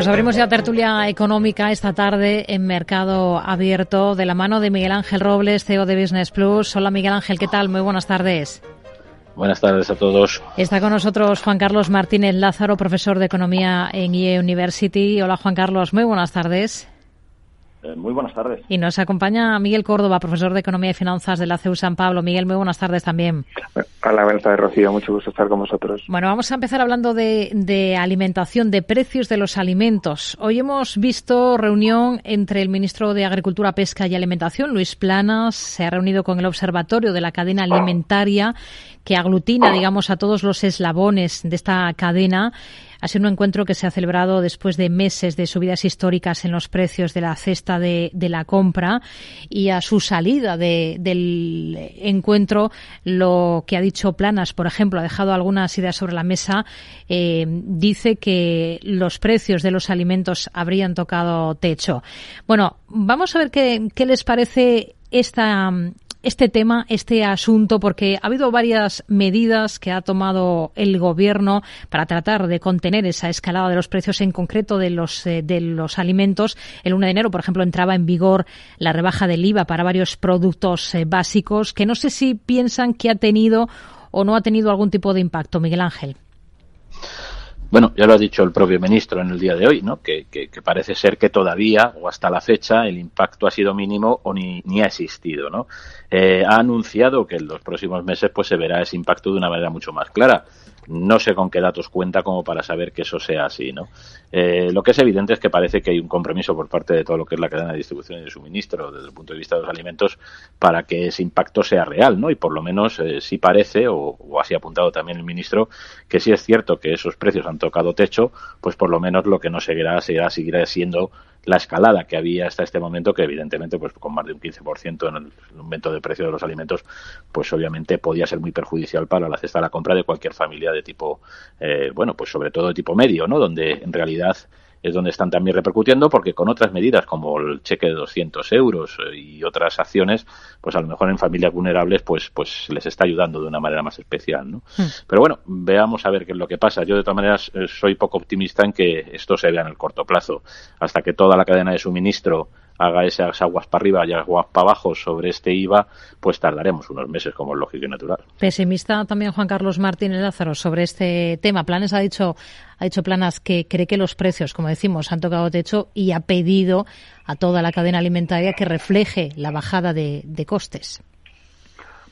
Pues abrimos ya tertulia económica esta tarde en Mercado Abierto de la mano de Miguel Ángel Robles, CEO de Business Plus. Hola Miguel Ángel, ¿qué tal? Muy buenas tardes. Buenas tardes a todos. Está con nosotros Juan Carlos Martínez Lázaro, profesor de Economía en IE University. Hola Juan Carlos, muy buenas tardes. Eh, muy buenas tardes. Y nos acompaña Miguel Córdoba, profesor de Economía y Finanzas de la CEU San Pablo. Miguel, muy buenas tardes también. Hola, buenas tardes, Rocío. Mucho gusto estar con vosotros. Bueno, vamos a empezar hablando de, de, alimentación, de precios de los alimentos. Hoy hemos visto reunión entre el ministro de Agricultura, Pesca y Alimentación, Luis Planas. Se ha reunido con el Observatorio de la Cadena Alimentaria, que aglutina, digamos, a todos los eslabones de esta cadena. Ha sido un encuentro que se ha celebrado después de meses de subidas históricas en los precios de la cesta de, la compra y a su salida de, del encuentro lo que ha dicho Planas, por ejemplo, ha dejado algunas ideas sobre la mesa, eh, dice que los precios de los alimentos habrían tocado techo. Bueno, vamos a ver qué, qué les parece esta este tema, este asunto, porque ha habido varias medidas que ha tomado el Gobierno para tratar de contener esa escalada de los precios, en concreto de los, eh, de los alimentos. El 1 de enero, por ejemplo, entraba en vigor la rebaja del IVA para varios productos eh, básicos, que no sé si piensan que ha tenido o no ha tenido algún tipo de impacto. Miguel Ángel. Bueno, ya lo ha dicho el propio ministro en el día de hoy, ¿no? Que, que, que, parece ser que todavía o hasta la fecha el impacto ha sido mínimo o ni, ni ha existido, ¿no? Eh, ha anunciado que en los próximos meses pues se verá ese impacto de una manera mucho más clara. No sé con qué datos cuenta como para saber que eso sea así, ¿no? Eh, lo que es evidente es que parece que hay un compromiso por parte de todo lo que es la cadena de distribución y de suministro desde el punto de vista de los alimentos para que ese impacto sea real, ¿no? Y por lo menos eh, sí parece, o, así ha apuntado también el ministro, que sí es cierto que esos precios han tocado techo, pues por lo menos lo que no seguirá, seguirá, seguirá siendo la escalada que había hasta este momento, que evidentemente, pues con más de un 15% en el aumento de precio de los alimentos, pues obviamente podía ser muy perjudicial para la cesta de la compra de cualquier familia de tipo, eh, bueno, pues sobre todo de tipo medio, ¿no? Donde en realidad es donde están también repercutiendo porque con otras medidas como el cheque de 200 euros y otras acciones, pues a lo mejor en familias vulnerables pues pues les está ayudando de una manera más especial, ¿no? Mm. Pero bueno, veamos a ver qué es lo que pasa. Yo de todas maneras soy poco optimista en que esto se vea en el corto plazo. Hasta que toda la cadena de suministro haga esas aguas para arriba y aguas para abajo sobre este IVA, pues tardaremos unos meses, como es lógico y natural. Pesimista también Juan Carlos Martínez Lázaro sobre este tema. Planes ha dicho, ha dicho Planas que cree que los precios, como decimos, han tocado techo y ha pedido a toda la cadena alimentaria que refleje la bajada de costes.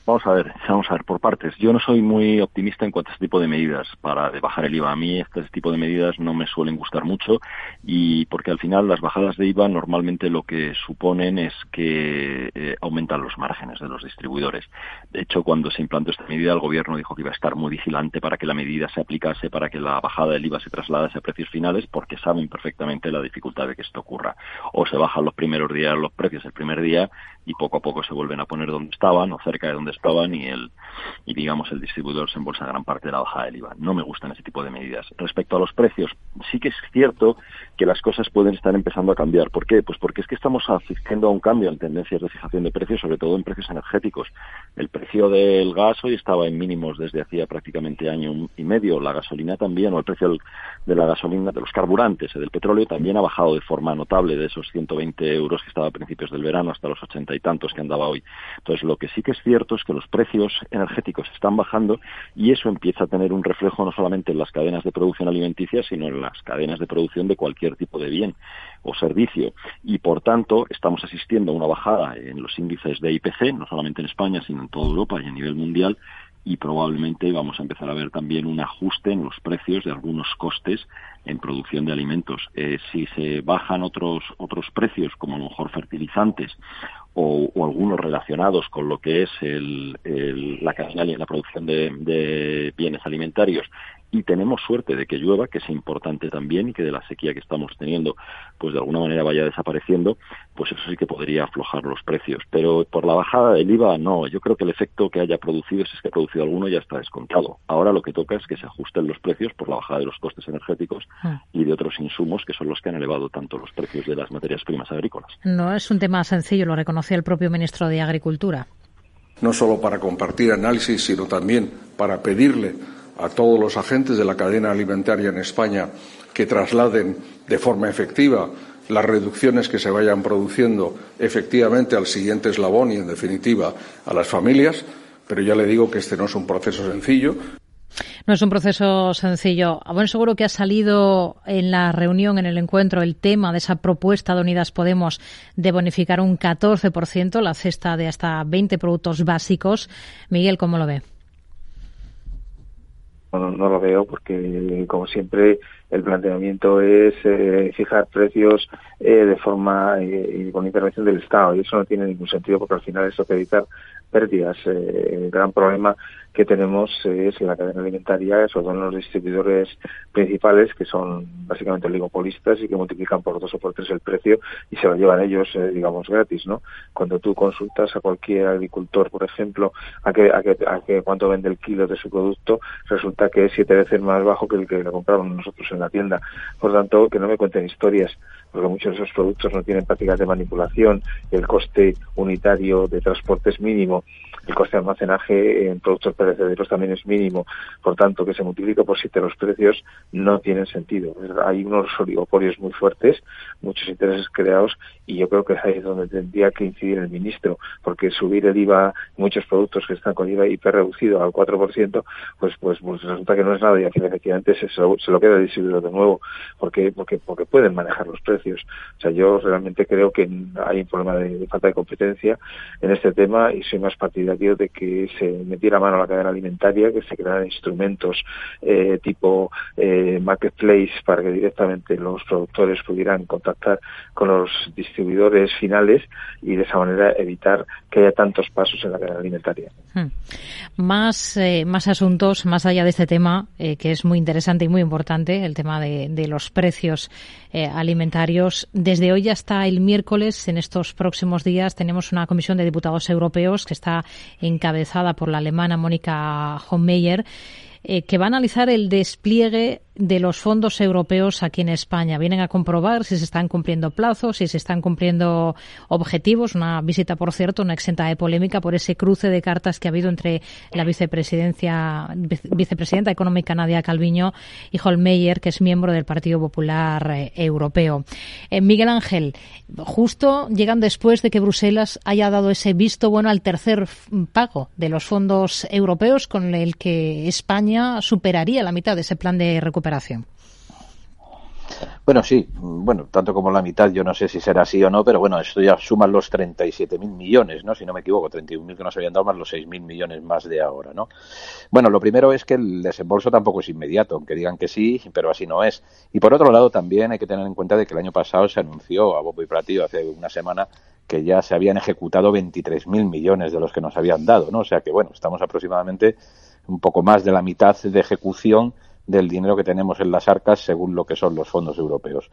Vamos a ver, vamos a ver por partes. Yo no soy muy optimista en cuanto a este tipo de medidas para bajar el IVA. A mí este tipo de medidas no me suelen gustar mucho y porque al final las bajadas de IVA normalmente lo que suponen es que eh, aumentan los márgenes de los distribuidores. De hecho, cuando se implantó esta medida, el gobierno dijo que iba a estar muy vigilante para que la medida se aplicase, para que la bajada del IVA se trasladase a precios finales, porque saben perfectamente la dificultad de que esto ocurra. O se bajan los primeros días los precios el primer día y poco a poco se vuelven a poner donde estaban o cerca de donde estaban y el y digamos el distribuidor se embolsa gran parte de la bajada del IVA. No me gustan ese tipo de medidas. Respecto a los precios, sí que es cierto que las cosas pueden estar empezando a cambiar. ¿Por qué? Pues porque es que estamos asistiendo a un cambio en tendencias de fijación de precios, sobre todo en precios energéticos. El precio del gas hoy estaba en mínimos desde hacía prácticamente año y medio. La gasolina también, o el precio de la gasolina, de los carburantes, del petróleo también ha bajado de forma notable de esos 120 euros que estaba a principios del verano hasta los 80 y tantos que andaba hoy. Entonces, lo que sí que es cierto que los precios energéticos están bajando y eso empieza a tener un reflejo no solamente en las cadenas de producción alimenticia, sino en las cadenas de producción de cualquier tipo de bien o servicio. Y, por tanto, estamos asistiendo a una bajada en los índices de IPC, no solamente en España, sino en toda Europa y a nivel mundial, y probablemente vamos a empezar a ver también un ajuste en los precios de algunos costes en producción de alimentos. Eh, si se bajan otros otros precios, como a lo mejor fertilizantes o, algunos relacionados con lo que es el, la cadena la producción de bienes alimentarios y tenemos suerte de que llueva, que es importante también, y que de la sequía que estamos teniendo, pues de alguna manera vaya desapareciendo, pues eso sí que podría aflojar los precios. Pero por la bajada del IVA, no. Yo creo que el efecto que haya producido, si es que ha producido alguno, ya está descontado. Ahora lo que toca es que se ajusten los precios por la bajada de los costes energéticos y de otros insumos que son los que han elevado tanto los precios de las materias primas agrícolas. No es un tema sencillo, lo reconocía el propio ministro de Agricultura. No solo para compartir análisis, sino también para pedirle a todos los agentes de la cadena alimentaria en España que trasladen de forma efectiva las reducciones que se vayan produciendo efectivamente al siguiente eslabón y, en definitiva, a las familias. Pero ya le digo que este no es un proceso sencillo. No es un proceso sencillo. Bueno, seguro que ha salido en la reunión, en el encuentro, el tema de esa propuesta de Unidas Podemos de bonificar un 14% la cesta de hasta 20 productos básicos. Miguel, ¿cómo lo ve? No, no lo veo porque, como siempre, el planteamiento es eh, fijar precios eh, de forma eh, y con intervención del Estado y eso no tiene ningún sentido porque al final que evitar pérdidas. el gran problema que tenemos es la cadena alimentaria, sobre todo los distribuidores principales, que son básicamente oligopolistas y que multiplican por dos o por tres el precio y se lo llevan ellos, eh, digamos, gratis, ¿no? Cuando tú consultas a cualquier agricultor, por ejemplo, a que, a que, a que cuánto vende el kilo de su producto, resulta que es siete veces más bajo que el que le compramos nosotros en la tienda. Por tanto, que no me cuenten historias, porque muchos de esos productos no tienen prácticas de manipulación, el coste unitario de transporte es mínimo, el coste de almacenaje en productos perecederos también es mínimo, por tanto, que se multiplique por siete los precios no tienen sentido. Hay unos oligopolios muy fuertes, muchos intereses creados y yo creo que ahí es donde tendría que incidir el ministro, porque subir el IVA muchos productos que están con IVA hiper reducido al 4%, pues, pues, pues resulta que no es nada y aquí efectivamente se, se lo queda el distribuidor de nuevo, porque, porque, porque pueden manejar los precios. O sea, yo realmente creo que hay un problema de falta de competencia en este tema y soy más partidario de que se metiera mano a la cadena alimentaria, que se crearan instrumentos eh, tipo eh, marketplace para que directamente los productores pudieran contactar con los distribuidores finales y de esa manera evitar que haya tantos pasos en la cadena alimentaria. Hmm. Más, eh, más asuntos, más allá de este tema, que es muy interesante y muy importante, el tema de, los precios alimentarios. Desde hoy hasta el miércoles, en estos próximos días, tenemos una comisión de diputados europeos que está encabezada por la alemana Mónica Homeyer, eh, que va a analizar el despliegue de los fondos europeos aquí en España. Vienen a comprobar si se están cumpliendo plazos, si se están cumpliendo objetivos. Una visita, por cierto, no exenta de polémica por ese cruce de cartas que ha habido entre la vicepresidencia, vicepresidenta económica Nadia Calviño y Holmeyer, que es miembro del Partido Popular eh, Europeo. Eh, Miguel Ángel, justo llegan después de que Bruselas haya dado ese visto bueno al tercer pago de los fondos europeos con el que España superaría la mitad de ese plan de recuperación bueno, sí, bueno, tanto como la mitad, yo no sé si será así o no, pero bueno, esto ya suma los 37.000 millones, ¿no? Si no me equivoco, 31.000 que nos habían dado más los 6.000 millones más de ahora, ¿no? Bueno, lo primero es que el desembolso tampoco es inmediato, aunque digan que sí, pero así no es. Y por otro lado, también hay que tener en cuenta de que el año pasado se anunció a Bobo y Platillo hace una semana que ya se habían ejecutado 23.000 millones de los que nos habían dado, ¿no? O sea que, bueno, estamos aproximadamente un poco más de la mitad de ejecución del dinero que tenemos en las arcas según lo que son los fondos europeos.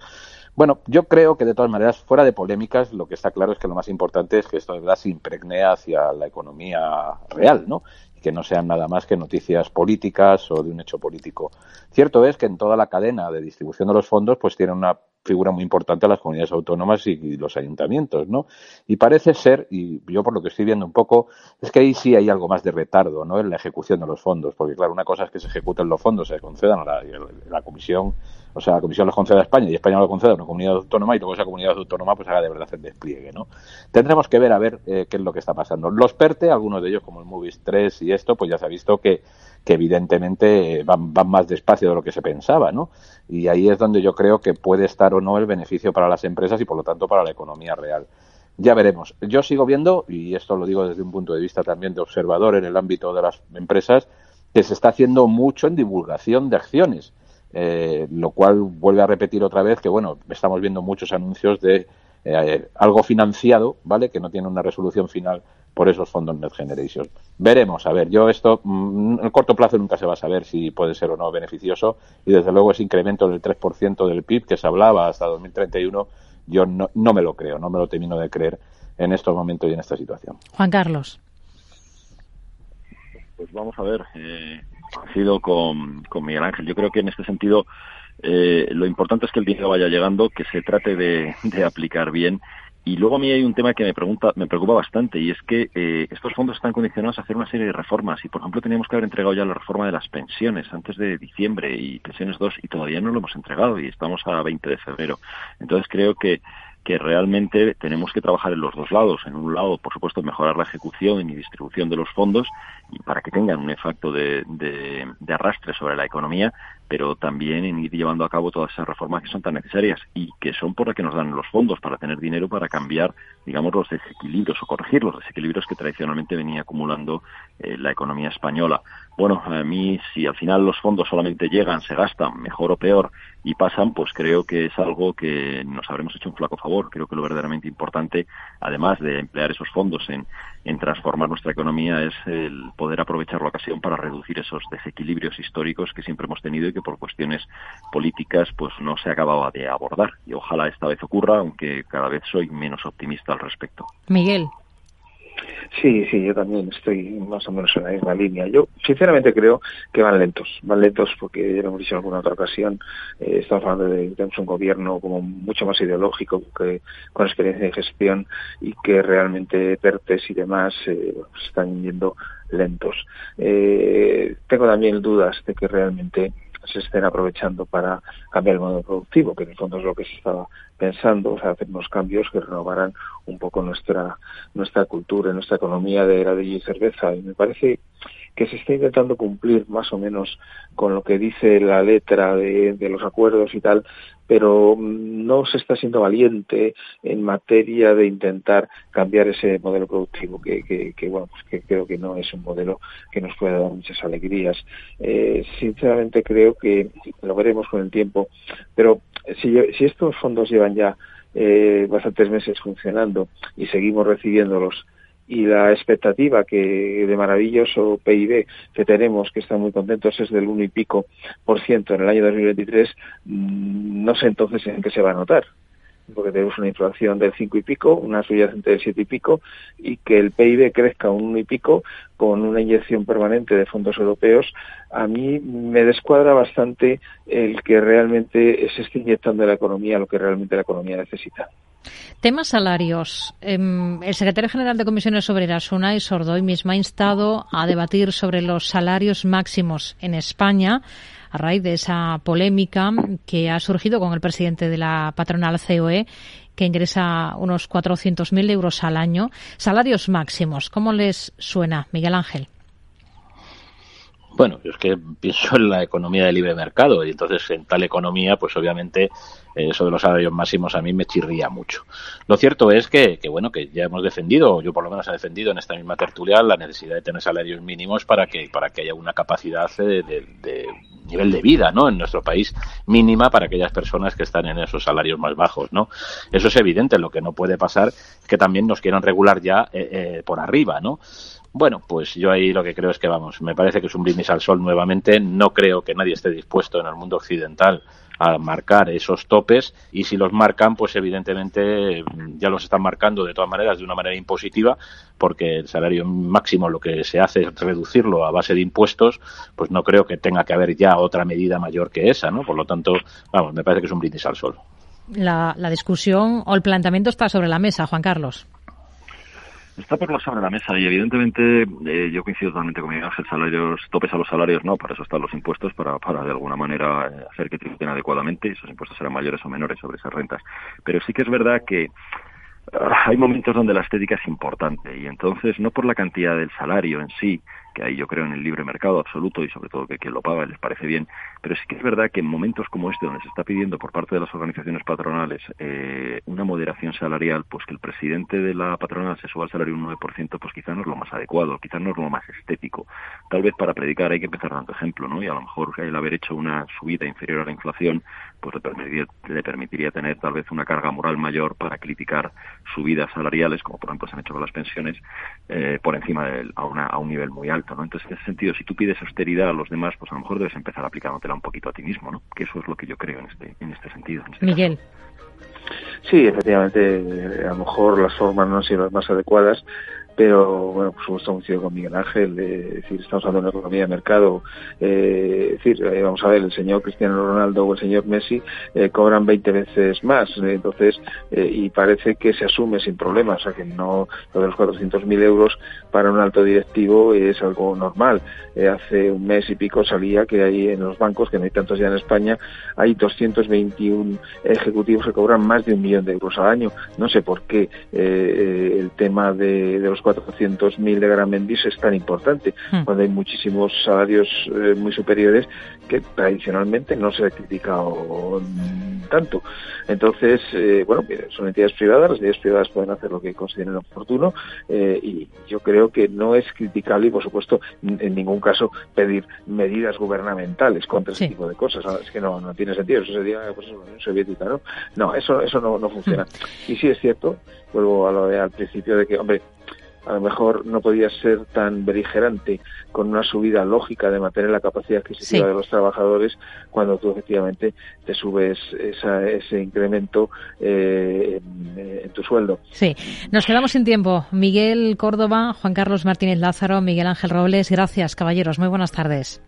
Bueno, yo creo que de todas maneras, fuera de polémicas, lo que está claro es que lo más importante es que esto de verdad se impregne hacia la economía real, ¿no? Y que no sean nada más que noticias políticas o de un hecho político. Cierto es que en toda la cadena de distribución de los fondos, pues tiene una figura muy importante las comunidades autónomas y, los ayuntamientos, ¿no? Y parece ser, y yo por lo que estoy viendo un poco, es que ahí sí hay algo más de retardo, ¿no? En la ejecución de los fondos, porque claro, una cosa es que se ejecuten los fondos, se concedan a la, la Comisión o sea, la Comisión los concede a España y España lo concede a una comunidad autónoma y luego esa comunidad autónoma pues haga de verdad el despliegue, ¿no? Tendremos que ver a ver eh, qué es lo que está pasando. Los PERTE, algunos de ellos como el Movies 3 y esto, pues ya se ha visto que, que evidentemente van, van más despacio de lo que se pensaba, ¿no? Y ahí es donde yo creo que puede estar o no el beneficio para las empresas y por lo tanto para la economía real. Ya veremos. Yo sigo viendo, y esto lo digo desde un punto de vista también de observador en el ámbito de las empresas, que se está haciendo mucho en divulgación de acciones. Eh, lo cual vuelve a repetir otra vez que, bueno, estamos viendo muchos anuncios de eh, algo financiado, ¿vale? Que no tiene una resolución final por esos fondos Net Generation. Veremos, a ver, yo esto mm, en el corto plazo nunca se va a saber si puede ser o no beneficioso y desde luego ese incremento del 3% del PIB que se hablaba hasta 2031 yo no, no me lo creo, no me lo termino de creer en estos momentos y en esta situación. Juan Carlos. Pues vamos a ver, eh, sido con, con Miguel Ángel. Yo creo que en este sentido eh, lo importante es que el dinero vaya llegando, que se trate de, de aplicar bien Y luego a mí hay un tema que me pregunta, me preocupa bastante y es que eh, estos fondos están condicionados a hacer una serie de reformas y por ejemplo teníamos que haber entregado ya la reforma de las pensiones antes de diciembre y pensiones 2 y todavía no lo hemos entregado y estamos a 20 de febrero. Entonces creo que que realmente tenemos que trabajar en los dos lados. En un lado, por supuesto, mejorar la ejecución y distribución de los fondos y para que tengan un efecto de, de, arrastre sobre la economía, pero también en ir llevando a cabo todas esas reformas que son tan necesarias y que son por las que nos dan los fondos para tener dinero para cambiar, digamos, los desequilibrios o corregir los desequilibrios que tradicionalmente venía acumulando eh, la economía española. Bueno, a mí si al final los fondos solamente llegan, se gastan, mejor o peor, y pasan, pues creo que es algo que nos habremos hecho un flaco favor. Creo que lo verdaderamente importante, además de emplear esos fondos en, transformar nuestra economía, es el poder aprovechar la ocasión para reducir esos desequilibrios históricos que siempre hemos tenido que por cuestiones políticas pues no se acababa de abordar. Y ojalá esta vez ocurra, aunque cada vez soy menos optimista al respecto. Miguel. Sí, sí, yo también estoy más o menos en la misma línea. Yo sinceramente creo que van lentos, van lentos porque ya lo hemos dicho en alguna otra ocasión, eh, estamos hablando de tenemos un gobierno como mucho más ideológico que con experiencia de gestión y que realmente PERTES y demás eh, están yendo lentos. Eh, tengo también dudas de que realmente se estén aprovechando para cambiar el modelo productivo, que en el fondo es lo que se estaba pensando, o sea, hacer unos cambios que renovaran un poco nuestra nuestra cultura, nuestra economía de heladillo y cerveza. Y me parece que se está intentando cumplir más o menos con lo que dice la letra de, los acuerdos y tal, pero no se está siendo valiente en materia de intentar cambiar ese modelo productivo, que, que, bueno, pues que creo que no es un modelo que nos pueda dar muchas alegrías. Eh, sinceramente creo que lo veremos con el tiempo, pero si, si estos fondos llevan ya eh, bastantes meses funcionando y seguimos recibiéndolos y la expectativa que de maravilloso PIB que tenemos, que están muy contentos, es del uno y pico por ciento en el año 2023, mm, no sé entonces en qué se va a notar porque tenemos una inflación del cinco y pico, una subyacente del siete y pico, y que el PIB crezca un uno y pico con una inyección permanente de fondos europeos, a mí me descuadra bastante el que realmente se esté inyectando la economía lo que realmente la economía necesita. Temas salarios. Em, el secretario general de Comisiones Obreras, Unai Sordoy, mismo ha instado a debatir sobre los salarios máximos en España a raíz de esa polémica que ha surgido con el presidente de la patronal COE que ingresa unos 400.000 euros al año. Salarios máximos, ¿cómo les suena, Miguel Ángel? Bueno, yo es que pienso en la economía del libre mercado y entonces en tal economía, pues obviamente eso de los salarios máximos a mí me chirría mucho. Lo cierto es que, que, bueno, que ya hemos defendido, yo por lo menos he defendido en esta misma tertulia la necesidad de tener salarios mínimos para que, para que haya una capacidad de, de, nivel de vida, ¿no? En nuestro país mínima para aquellas personas que están en esos salarios más bajos, ¿no? Eso es evidente. Lo que no puede pasar es que también nos quieran regular ya eh, eh, por arriba, ¿no? Bueno, pues yo ahí lo que creo es que vamos, me parece que es un brindis al sol nuevamente. No creo que nadie esté dispuesto en el mundo occidental a marcar esos topes y si los marcan, pues evidentemente mm, ya los están marcando de todas maneras de una manera impositiva porque el salario máximo lo que se hace es reducirlo a base de impuestos, pues no creo que tenga que haber ya otra medida mayor que esa, ¿no? Por lo tanto, vamos, me parece que es un brindis al sol. La, la discusión o el planteamiento está sobre la mesa, Juan Carlos. Está por lo sobre la mesa y evidentemente eh, yo coincido totalmente con Miguel Ángel, salarios, topes a los salarios no, para eso están los impuestos, para, para de alguna manera eh, hacer que tributen adecuadamente y esos impuestos serán mayores o menores sobre esas rentas. Pero sí que es verdad que ah, hay momentos donde la estética es importante y entonces no por la cantidad del salario en sí, que ahí yo creo en el libre mercado absoluto y sobre todo que quien lo paga les parece bien, pero sí que es verdad que en momentos como este, donde se está pidiendo por parte de las organizaciones patronales eh, una moderación salarial, pues que el presidente de la patronal se suba al salario un 9%, pues quizá no es lo más adecuado, quizá no es lo más estético. Tal vez para predicar hay que empezar dando ejemplo, ¿no? Y a lo mejor el haber hecho una subida inferior a la inflación, pues le permitiría, le permitiría tener tal vez una carga moral mayor para criticar subidas salariales, como por ejemplo se han hecho con las pensiones, eh, por encima de, a, una, a un nivel muy alto. Entonces, en ese sentido, si tú pides austeridad a los demás, pues a lo mejor debes empezar aplicándotela un poquito a ti mismo, ¿no? Que eso es lo que yo creo en este, en este sentido. Este Miguel. Sí, efectivamente, a lo mejor las formas no han sido las más adecuadas, pero bueno, por supuesto coincido con Miguel Ángel, es decir, estamos hablando de una economía de mercado, eh, decir, eh, vamos a ver, el señor Cristiano Ronaldo o el señor Messi eh, cobran 20 veces más, entonces, y parece que se asume sin problemas, o sea que no, lo de los 400.000 euros para un alto directivo es algo normal. hace un mes y pico salía que hay en los bancos, que no hay tantos ya en España, hay 221 ejecutivos que cobran más de un millón de euros al año. No sé por qué el tema de los 400.000 de Gramendis es tan importante, hmm. cuando hay muchísimos salarios eh, muy superiores que tradicionalmente no se ha criticado tanto. Entonces, eh, bueno, son entidades privadas, las entidades privadas pueden hacer lo que consideren oportuno eh, y yo creo que no es criticable y, por supuesto, en ningún caso pedir medidas gubernamentales contra ese tipo de cosas. Es que no, no tiene sentido. Eso sería pues, la Unión Soviética, ¿no? No, eso, eso no, no funciona. Hmm. Y sí es cierto, vuelvo a lo de al principio de que, hombre, a lo mejor no podía ser tan beligerante con una subida lógica de mantener la capacidad adquisitiva de los trabajadores cuando tú efectivamente te subes ese incremento eh, en, tu sueldo. Sí, nos quedamos sin tiempo. Miguel Córdoba, Juan Carlos Martínez Lázaro, Miguel Ángel Robles, gracias caballeros, muy buenas tardes.